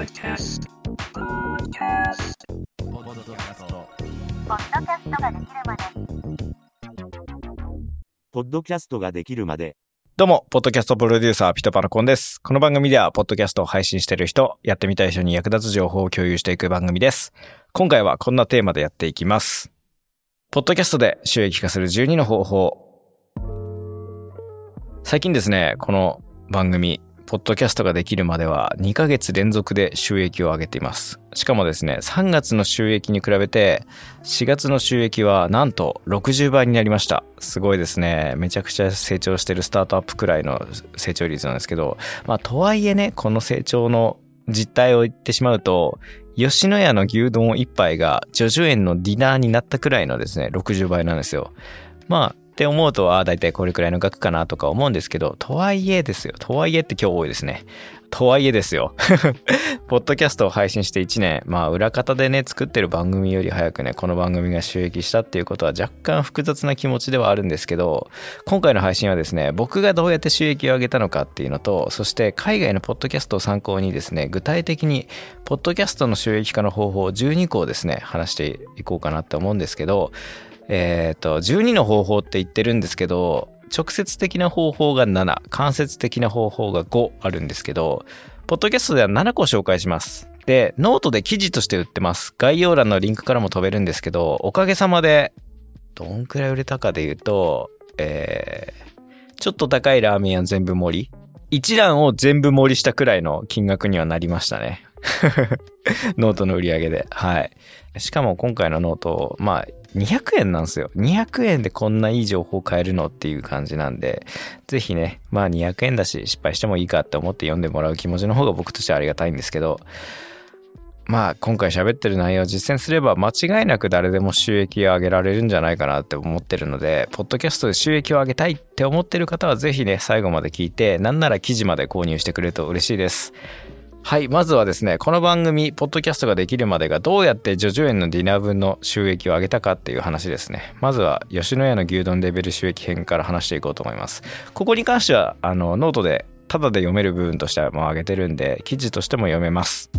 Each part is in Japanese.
Podcast. Podcast. ポッドキャストポッドキャストができるまでポッドキャストができるまで、どうも、ポッドキャストプロデューサー、ピトパナコンです。この番組では、ポッドキャストを配信している人、やってみたい人に役立つ情報を共有していく番組です。今回はこんなテーマでやっていきます。ポッドキャストで収益化する12の方法。最近ですね、この番組、ポッドキャストができるまでは2ヶ月連続で収益を上げています。しかもですね、3月の収益に比べて、4月の収益はなんと60倍になりました。すごいですね。めちゃくちゃ成長してるスタートアップくらいの成長率なんですけど、まあとはいえね、この成長の実態を言ってしまうと、吉野家の牛丼一杯がジョジョ園のディナーになったくらいのですね、60倍なんですよ。まあ、って思うと、ああ、だいたいこれくらいの額かなとか思うんですけど、とはいえですよ。とはいえって今日多いですね。とはいえですよ。ポッドキャストを配信して1年、まあ裏方でね、作ってる番組より早くね、この番組が収益したっていうことは若干複雑な気持ちではあるんですけど、今回の配信はですね、僕がどうやって収益を上げたのかっていうのと、そして海外のポッドキャストを参考にですね、具体的に、ポッドキャストの収益化の方法を12個をですね、話していこうかなって思うんですけど、えっ、と、12の方法って言ってるんですけど、直接的な方法が7、間接的な方法が5あるんですけど、ポッドキャストでは7個紹介します。で、ノートで記事として売ってます。概要欄のリンクからも飛べるんですけど、おかげさまで、どんくらい売れたかで言うと、えー、ちょっと高いラーメン屋全部盛り一覧を全部盛りしたくらいの金額にはなりましたね。ノートの売り上げで。はい。しかも今回のノート、まあ、200円なんですよ。200円でこんないい情報買えるのっていう感じなんで、ぜひね、まあ200円だし失敗してもいいかって思って読んでもらう気持ちの方が僕としてはありがたいんですけど、まあ今回喋ってる内容を実践すれば間違いなく誰でも収益を上げられるんじゃないかなって思ってるので、ポッドキャストで収益を上げたいって思ってる方はぜひね、最後まで聞いて、なんなら記事まで購入してくれると嬉しいです。はい。まずはですね、この番組、ポッドキャストができるまでがどうやってジョジョ園のディナー分の収益を上げたかっていう話ですね。まずは、吉野家の牛丼レベル収益編から話していこうと思います。ここに関しては、あの、ノートで、ただで読める部分としてはもう上げてるんで、記事としても読めます。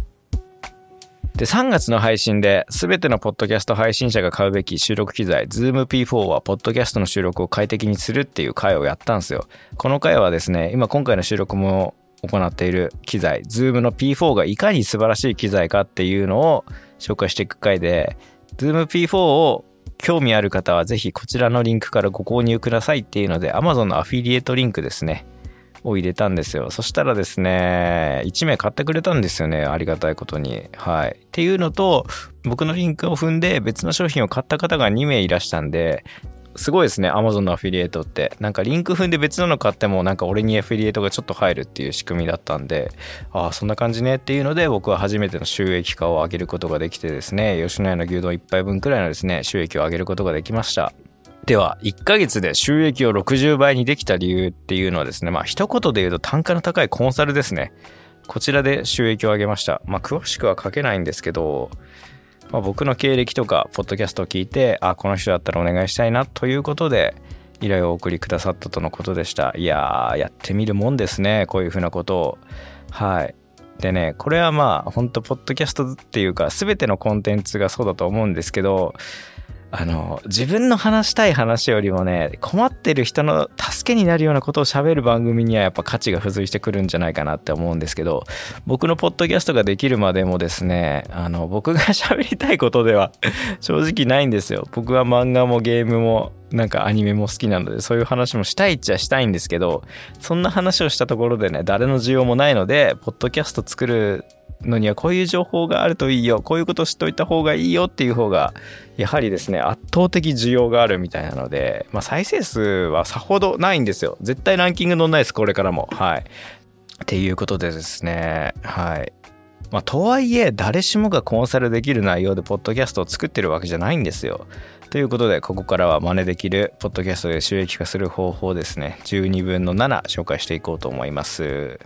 で、3月の配信で、すべてのポッドキャスト配信者が買うべき収録機材、Zoom P4 は、ポッドキャストの収録を快適にするっていう回をやったんですよ。この回はですね、今今回の収録も行っている機材、Zoom の P4 がいかに素晴らしい機材かっていうのを紹介していく回で、Zoom P4 を興味ある方はぜひこちらのリンクからご購入くださいっていうので、Amazon のアフィリエイトリンクですね。を入れたんですよ。そしたらですね、1名買ってくれたんですよね。ありがたいことに。はい。っていうのと、僕のリンクを踏んで別の商品を買った方が2名いらしたんで、すごいですね、Amazon のアフィリエイトって。なんかリンク踏んで別なの買っても、なんか俺にアフィリエイトがちょっと入るっていう仕組みだったんで、ああ、そんな感じねっていうので、僕は初めての収益化を上げることができてですね、吉野家の牛丼1杯分くらいのですね、収益を上げることができました。では、1ヶ月で収益を60倍にできた理由っていうのはですね、まあ一言で言うと単価の高いコンサルですね。こちらで収益を上げました。まあ詳しくは書けないんですけど、まあ、僕の経歴とか、ポッドキャストを聞いて、あ、この人だったらお願いしたいなということで、依頼をお送りくださったとのことでした。いやー、やってみるもんですね。こういうふうなことを。はい。でね、これはまあ、本当ポッドキャストっていうか、全てのコンテンツがそうだと思うんですけど、あの、自分の話したい話よりもね、困ってる人の助けになるようなことを喋る番組にはやっぱ価値が付随してくるんじゃないかなって思うんですけど、僕のポッドキャストができるまでもですね、あの、僕が喋りたいことでは 正直ないんですよ。僕は漫画もゲームもなんかアニメも好きなので、そういう話もしたいっちゃしたいんですけど、そんな話をしたところでね、誰の需要もないので、ポッドキャスト作るのにはこういう情報があるといいよ、こういうこと知っといた方がいいよっていう方が、やはりですね、圧倒的需要があるみたいなので、まあ再生数はさほどないんですよ。絶対ランキング乗んないです、これからも。はい。っていうことでですね、はい。まあ、とはいえ、誰しもがコンサルできる内容でポッドキャストを作ってるわけじゃないんですよ。ということで、ここからは真似できる、ポッドキャストで収益化する方法ですね。12分の7紹介していこうと思います。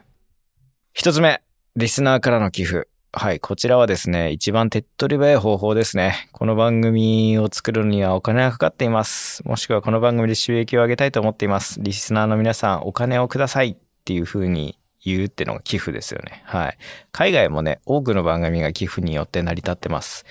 一つ目、リスナーからの寄付。はい、こちらはですね、一番手っ取り早い方法ですね。この番組を作るにはお金がかかっています。もしくはこの番組で収益を上げたいと思っています。リスナーの皆さん、お金をくださいっていう風に言うってのが寄付ですよね。はい。海外もね、多くの番組が寄付によって成り立ってます。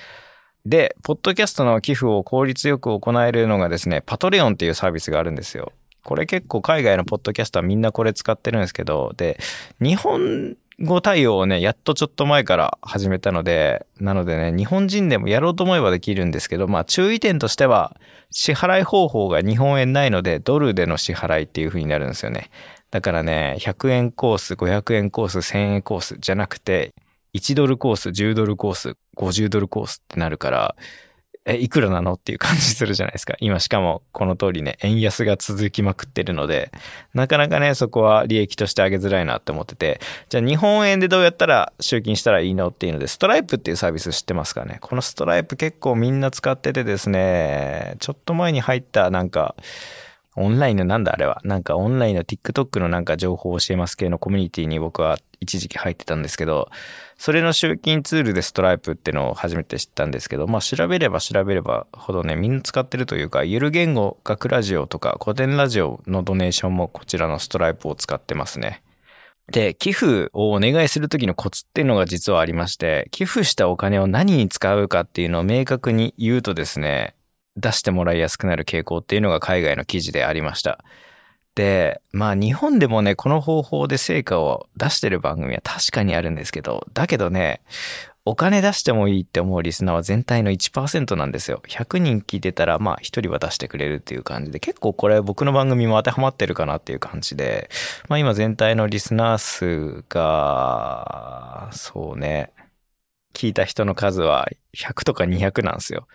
で、ポッドキャストの寄付を効率よく行えるのがですね、パトレオンっていうサービスがあるんですよ。これ結構海外のポッドキャストはみんなこれ使ってるんですけど、で、日本語対応をね、やっとちょっと前から始めたので、なのでね、日本人でもやろうと思えばできるんですけど、まあ注意点としては、支払い方法が日本円ないので、ドルでの支払いっていう風になるんですよね。だからね、100円コース、500円コース、1000円コースじゃなくて、1ドルコース、10ドルコース、50ドルコースってなるから、え、いくらなのっていう感じするじゃないですか。今しかもこの通りね、円安が続きまくってるので、なかなかね、そこは利益として上げづらいなって思ってて、じゃあ日本円でどうやったら集金したらいいのっていうので、ストライプっていうサービス知ってますかねこのストライプ結構みんな使っててですね、ちょっと前に入ったなんか、オンラインのなんだあれは。なんかオンラインの TikTok のなんか情報を教えます系のコミュニティに僕は一時期入ってたんですけど、それの集金ツールでストライプってのを初めて知ったんですけど、まあ調べれば調べればほどね、みんな使ってるというか、ゆる言語学ラジオとか古典ラジオのドネーションもこちらのストライプを使ってますね。で、寄付をお願いするときのコツっていうのが実はありまして、寄付したお金を何に使うかっていうのを明確に言うとですね、出してもらいやすくなる傾向っていうのが海外の記事でありました。で、まあ日本でもね、この方法で成果を出してる番組は確かにあるんですけど、だけどね、お金出してもいいって思うリスナーは全体の1%なんですよ。100人聞いてたら、まあ1人は出してくれるっていう感じで、結構これ僕の番組も当てはまってるかなっていう感じで、まあ今全体のリスナー数が、そうね、聞いた人の数は100とか200なんですよ。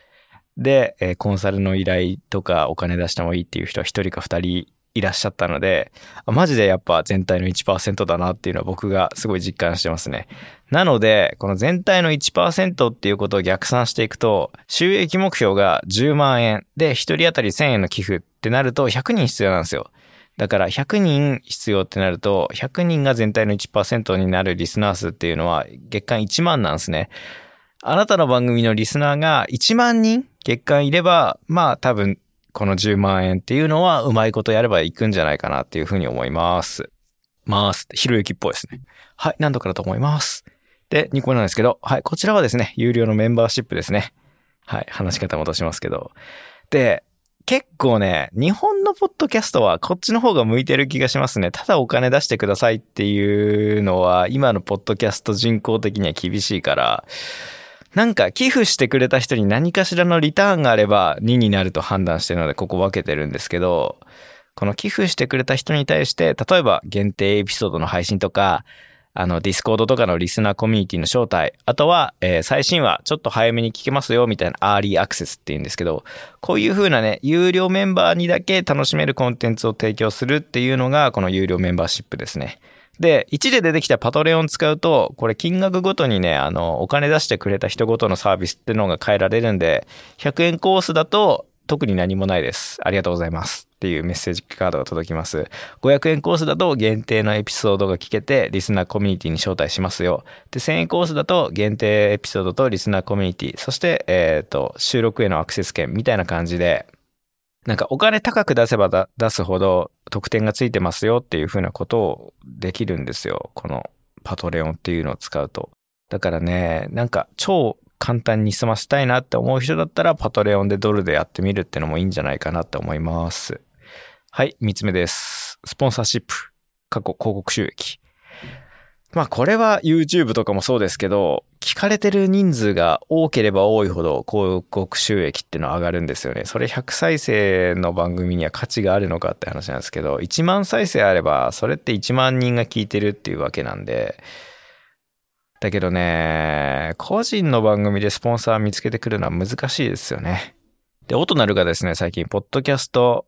で、えーコンサルの依頼とかお金出してもいいっていう人は1人か2人いらっしゃったので、マジでやっぱ全体の1%だなっていうのは僕がすごい実感してますね。なので、この全体の1%っていうことを逆算していくと、収益目標が10万円で1人当たり1000円の寄付ってなると100人必要なんですよ。だから100人必要ってなると、100人が全体の1%になるリスナー数っていうのは月間1万なんですね。あなたの番組のリスナーが1万人月間いれば、まあ多分この10万円っていうのはうまいことやればいくんじゃないかなっていうふうに思います。ます。ひろゆきっぽいですね。はい、何度かだと思います？で、2個目なんですけど、はい、こちらはですね、有料のメンバーシップですね。はい、話し方戻しますけど。で、結構ね、日本のポッドキャストはこっちの方が向いてる気がしますね。ただお金出してくださいっていうのは、今のポッドキャスト人口的には厳しいから、なんか寄付してくれた人に何かしらのリターンがあれば2になると判断してるのでここ分けてるんですけど、この寄付してくれた人に対して、例えば限定エピソードの配信とか、あの、 Discord とかのリスナーコミュニティの招待、あとは、えー最新話ちょっと早めに聞けますよ、みたいなアーリーアクセスっていうんですけど、こういう風なね、有料メンバーにだけ楽しめるコンテンツを提供するっていうのが、この有料メンバーシップですね。で、1で出てきたパトレオン使うと、これ金額ごとにね、あの、お金出してくれた人ごとのサービスってのが変えられるんで、100円コースだと特に何もないです。ありがとうございます。っていうメッセージカードが届きます。500円コースだと限定のエピソードが聞けて、リスナーコミュニティに招待しますよ。で、1000円コースだと限定エピソードとリスナーコミュニティ、そして、えっ、と、収録へのアクセス権みたいな感じで、なんかお金高く出せば出すほど特典がついてますよっていうふうなことをできるんですよ。このパトレオンっていうのを使うと。だからね、なんか超簡単に済ませたいなって思う人だったらパトレオンでドルでやってみるってのもいいんじゃないかなって思います。はい、三つ目です。スポンサーシップ。過去広告収益。まあこれは YouTube とかもそうですけど、聞かれてる人数が多ければ多いほど広告収益っていうのは上がるんですよね。それ100再生の番組には価値があるのかって話なんですけど、1万再生あれば、それって1万人が聞いてるっていうわけなんで、だけどね、個人の番組でスポンサー見つけてくるのは難しいですよね。で、オトナルがですね、最近、ポッドキャスト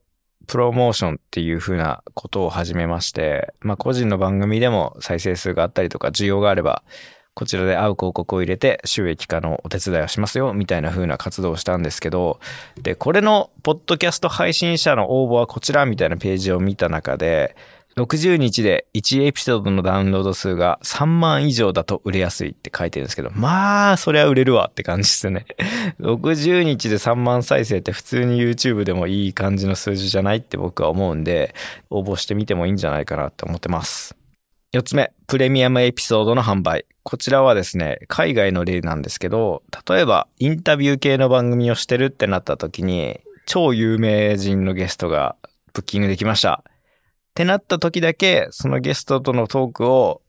プロモーションっていう風なことを始めまして、まあ個人の番組でも再生数があったりとか需要があれば、こちらで合う広告を入れて収益化のお手伝いをしますよ、みたいな風な活動をしたんですけど、で、これのポッドキャスト配信者の応募はこちらみたいなページを見た中で、60日で1エピソードのダウンロード数が3万以上だと売れやすいって書いてるんですけど、まあ、それは売れるわって感じですね。60日で3万再生って普通に YouTube でもいい感じの数字じゃないって僕は思うんで、応募してみてもいいんじゃないかなって思ってます。4つ目、プレミアムエピソードの販売。こちらはですね、海外の例なんですけど、例えばインタビュー系の番組をしてるってなった時に、超有名人のゲストがブッキングできました。ってなった時だけ、そのゲストとのトークを、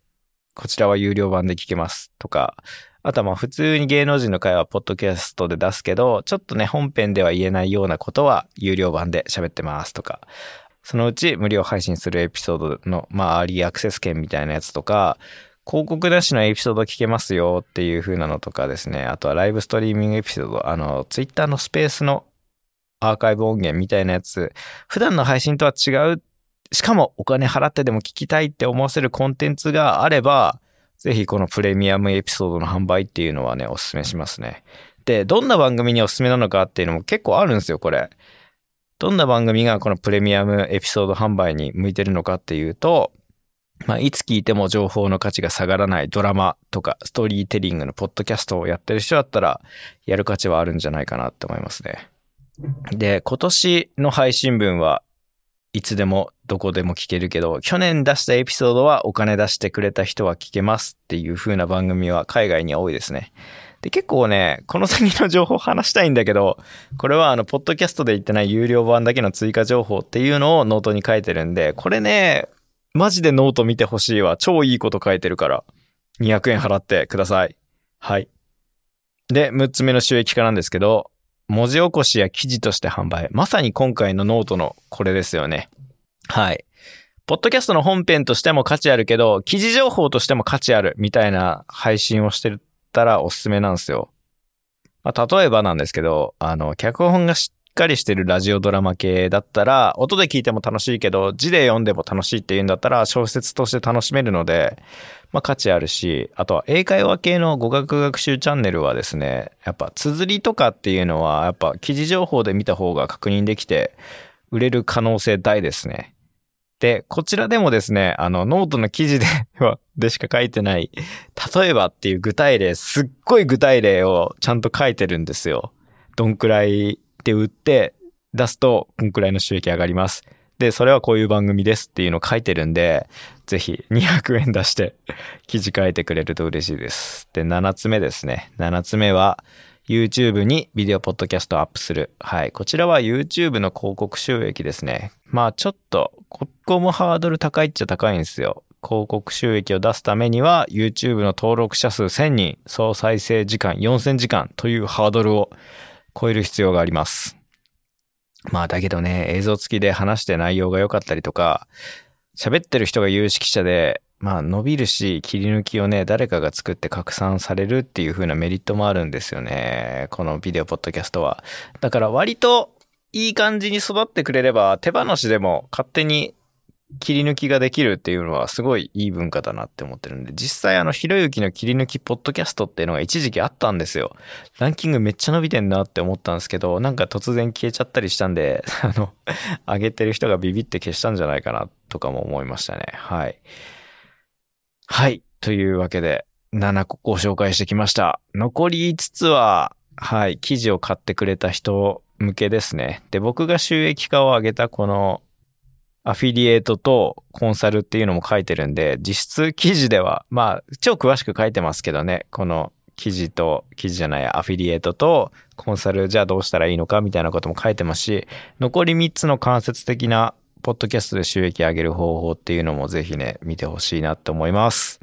こちらは有料版で聞けますとか、あとはまあ普通に芸能人の会はポッドキャストで出すけど、ちょっとね、本編では言えないようなことは有料版で喋ってますとか、そのうち無料配信するエピソードの、まあ、アーリーアクセス券みたいなやつとか、広告なしのエピソード聞けますよっていう風なのとかですね。あとはライブストリーミングエピソード、あの、ツイッターのスペースのアーカイブ音源みたいなやつ、普段の配信とは違う、しかもお金払ってでも聞きたいって思わせるコンテンツがあれば、ぜひこのプレミアムエピソードの販売っていうのはね、お勧めしますね。で、どんな番組におすすめなのかっていうのも結構あるんですよ、これ。どんな番組がこのプレミアムエピソード販売に向いてるのかっていうと、まあ、いつ聞いても情報の価値が下がらないドラマとかストーリーテリングのポッドキャストをやってる人だったら、やる価値はあるんじゃないかなって思いますね。で、今年の配信分はいつでもどこでも聞けるけど、去年出したエピソードはお金出してくれた人は聞けますっていう風な番組は海外に多いですね。で、結構ね、この先の情報話したいんだけど、これはあの、ポッドキャストで言ってない有料版だけの追加情報っていうのをノートに書いてるんで、これね、マジでノート見てほしいわ。超いいこと書いてるから。200円払ってください。はい。で、6つ目の収益化なんですけど、文字起こしや記事として販売。まさに今回のノートのこれですよね。はい。ポッドキャストの本編としても価値あるけど、記事情報としても価値あるみたいな配信をしてたらおすすめなんですよ。まあ、例えばなんですけど、あの、脚本がしっかりしてるラジオドラマ系だったら、音で聞いても楽しいけど、字で読んでも楽しいっていうんだったら、小説として楽しめるので、まあ価値あるし、あとは英会話系の語学学習チャンネルはですね、やっぱ綴りとかっていうのは、やっぱ記事情報で見た方が確認できて、売れる可能性大ですね。で、こちらでもですね、あの、ノートの記事で、でしか書いてない、例えばっていう具体例、すっごい具体例をちゃんと書いてるんですよ。どんくらいで売って出すと、こんくらいの収益上がります。で、それはこういう番組ですっていうのを書いてるんで、ぜひ200円出して記事書いてくれると嬉しいです。で、7つ目ですね。7つ目は、YouTube にビデオポッドキャストをアップする。はい。こちらは YouTube の広告収益ですね。まあちょっと、ここもハードル高いっちゃ高いんですよ。広告収益を出すためには YouTube の登録者数1000人、総再生時間4000時間というハードルを超える必要があります。まあだけどね、映像付きで話して内容が良かったりとか、喋ってる人が有識者でまあ伸びるし、切り抜きをね、誰かが作って拡散されるっていう風なメリットもあるんですよね。このビデオポッドキャストは。だから割といい感じに育ってくれれば、手放しでも勝手に切り抜きができるっていうのはすごいいい文化だなって思ってるんで、実際あの、ひろゆきの切り抜きポッドキャストっていうのが一時期あったんですよ。ランキングめっちゃ伸びてんなって思ったんですけど、なんか突然消えちゃったりしたんで、あの、上げてる人がビビって消したんじゃないかなとかも思いましたね。はい。はい。というわけで、7個ご紹介してきました。残り5つは、はい、記事を買ってくれた人向けですね。で、僕が収益化を上げたこのアフィリエイトとコンサルっていうのも書いてるんで、実質記事では、まあ、超詳しく書いてますけどね、この記事と、記事じゃない、アフィリエイトとコンサルじゃあどうしたらいいのかみたいなことも書いてますし、残り3つの間接的なポッドキャストで収益上げる方法っていうのもぜひね、見てほしいなって思います。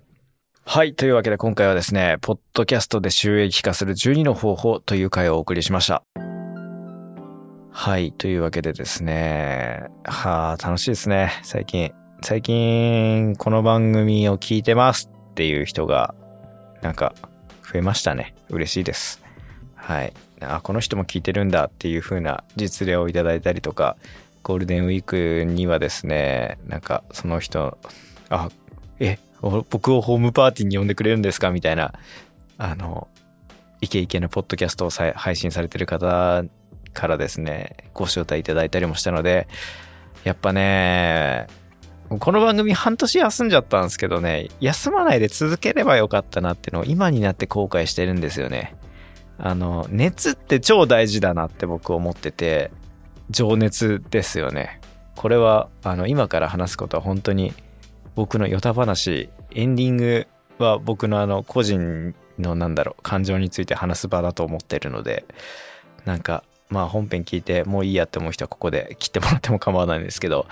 はい。というわけで今回はですね、ポッドキャストで収益化する12の方法という回をお送りしました。はい。というわけでですね、はあ、楽しいですね。最近、最近、この番組を聞いてますっていう人が、なんか、増えましたね。嬉しいです。はい。あ、この人も聞いてるんだっていう風な実例をいただいたりとか、ゴールデンウィークにはですね、なんかその人、あ、え、僕をホームパーティーに呼んでくれるんですか？みたいな、あの、イケイケのポッドキャストを配信されてる方からですね、ご招待いただいたりもしたので、やっぱね、この番組半年休んじゃったんですけどね、休まないで続ければよかったなっていうのを今になって後悔してるんですよね。あの、熱って超大事だなって僕思ってて、情熱ですよね。これは、あの、今から話すことは本当に僕のヨタ話、エンディングは僕のあの個人のなんだろう、感情について話す場だと思ってるので、なんか、まあ本編聞いてもういいやって思う人はここで切ってもらっても構わないんですけど、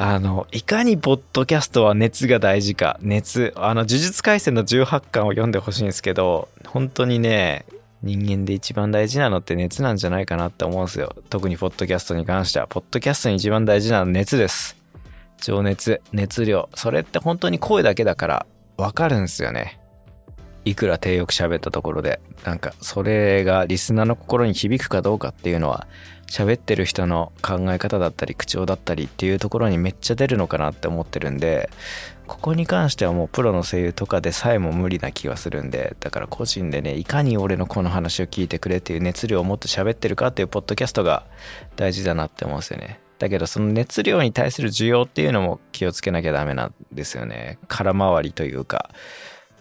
あの、いかにポッドキャストは熱が大事か、熱、あの、呪術廻戦の18巻を読んでほしいんですけど、本当にね、人間で一番大事なのって熱なんじゃないかなって思うんですよ。特にポッドキャストに関しては。ポッドキャストに一番大事なのは熱です。情熱、熱量。それって本当に声だけだからわかるんですよね。いくら低よく喋ったところで、なんかそれがリスナーの心に響くかどうかっていうのは、喋ってる人の考え方だったり口調だったりっていうところにめっちゃ出るのかなって思ってるんで、ここに関してはもうプロの声優とかでさえも無理な気がするんで、だから個人でね、いかに俺のこの話を聞いてくれっていう熱量を持って喋ってるかっていうポッドキャストが大事だなって思うんですよね。だけどその熱量に対する需要っていうのも気をつけなきゃダメなんですよね。空回りというか、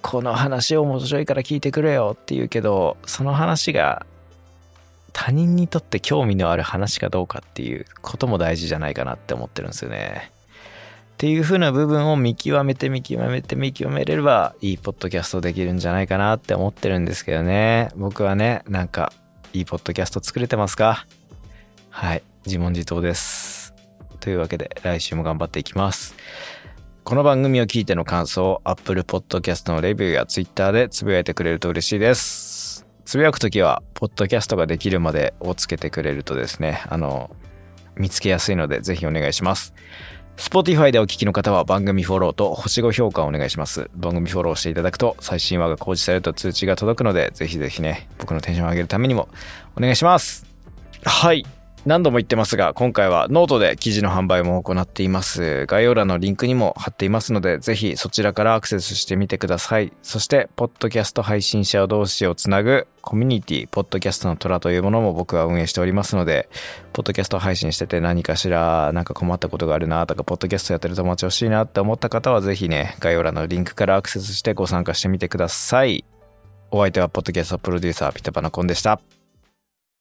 この話面白いから聞いてくれよって言うけど、その話が他人にとって興味のある話かどうかっていうことも大事じゃないかなって思ってるんですよね。っていう風な部分を見極めて見極めて見極めれればいいポッドキャストできるんじゃないかなって思ってるんですけどね。僕はね、なんかいいポッドキャスト作れてますか？はい。自問自答です。というわけで来週も頑張っていきます。この番組を聞いての感想を Apple Podcast のレビューや Twitter でつぶやいてくれると嬉しいです。つぶやくときは、ポッドキャストができるまでをつけてくれるとですね、あの、見つけやすいのでぜひお願いします。Spotify でお聞きの方は番組フォローと星5評価をお願いします。番組フォローしていただくと最新話が公示されると通知が届くので、ぜひぜひね、僕のテンションを上げるためにもお願いします。はい。何度も言ってますが、今回はノートで記事の販売も行っています。概要欄のリンクにも貼っていますので、ぜひそちらからアクセスしてみてください。そして、ポッドキャスト配信者同士をつなぐコミュニティ、ポッドキャストの虎というものも僕は運営しておりますので、ポッドキャスト配信してて何かしらなんか困ったことがあるなとか、ポッドキャストやってる友達欲しいなって思った方は、ぜひね、概要欄のリンクからアクセスしてご参加してみてください。お相手はポッドキャストプロデューサーピタパナコンでした。